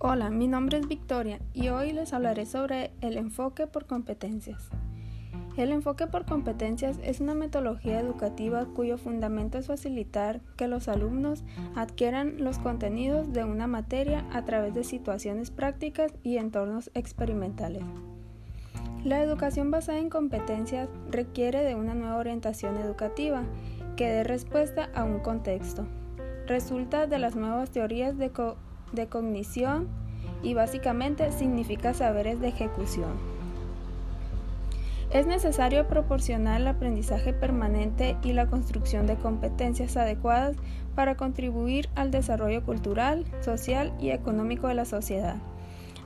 Hola, mi nombre es Victoria y hoy les hablaré sobre el enfoque por competencias. El enfoque por competencias es una metodología educativa cuyo fundamento es facilitar que los alumnos adquieran los contenidos de una materia a través de situaciones prácticas y entornos experimentales. La educación basada en competencias requiere de una nueva orientación educativa que dé respuesta a un contexto. Resulta de las nuevas teorías de, de cognición y básicamente significa saberes de ejecución. Es necesario proporcionar el aprendizaje permanente y la construcción de competencias adecuadas para contribuir al desarrollo cultural, social y económico de la sociedad.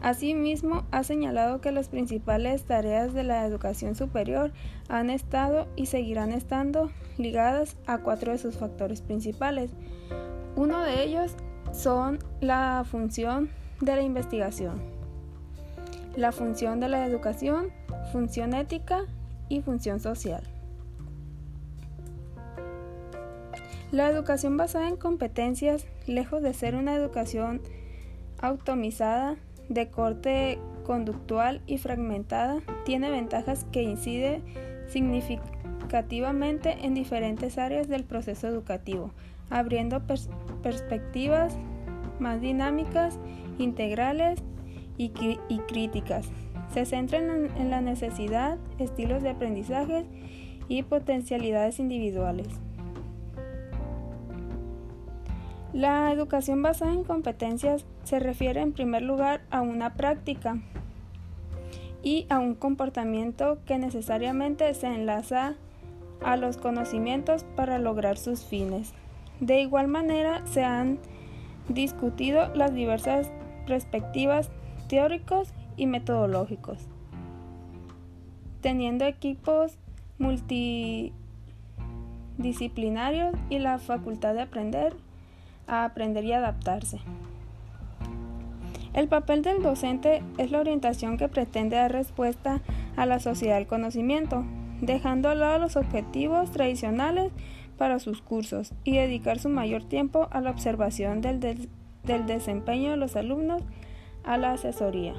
Asimismo, ha señalado que las principales tareas de la educación superior han estado y seguirán estando ligadas a cuatro de sus factores principales. Uno de ellos son la función de la investigación, la función de la educación, función ética y función social. La educación basada en competencias, lejos de ser una educación automizada, de corte conductual y fragmentada, tiene ventajas que inciden significativamente en diferentes áreas del proceso educativo, abriendo perspectivas más dinámicas, integrales y, críticas. Se centran en, la necesidad, estilos de aprendizaje y potencialidades individuales. La educación basada en competencias se refiere en primer lugar a una práctica y a un comportamiento que necesariamente se enlaza a los conocimientos para lograr sus fines. De igual manera, se han discutido las diversas perspectivas teóricos y metodológicos, teniendo equipos multidisciplinarios y la facultad de aprender a aprender y adaptarse. El papel del docente es la orientación que pretende dar respuesta a la sociedad del conocimiento, dejando a lado los objetivos tradicionales para sus cursos y dedicar su mayor tiempo a la observación del, del desempeño de los alumnos, a la asesoría.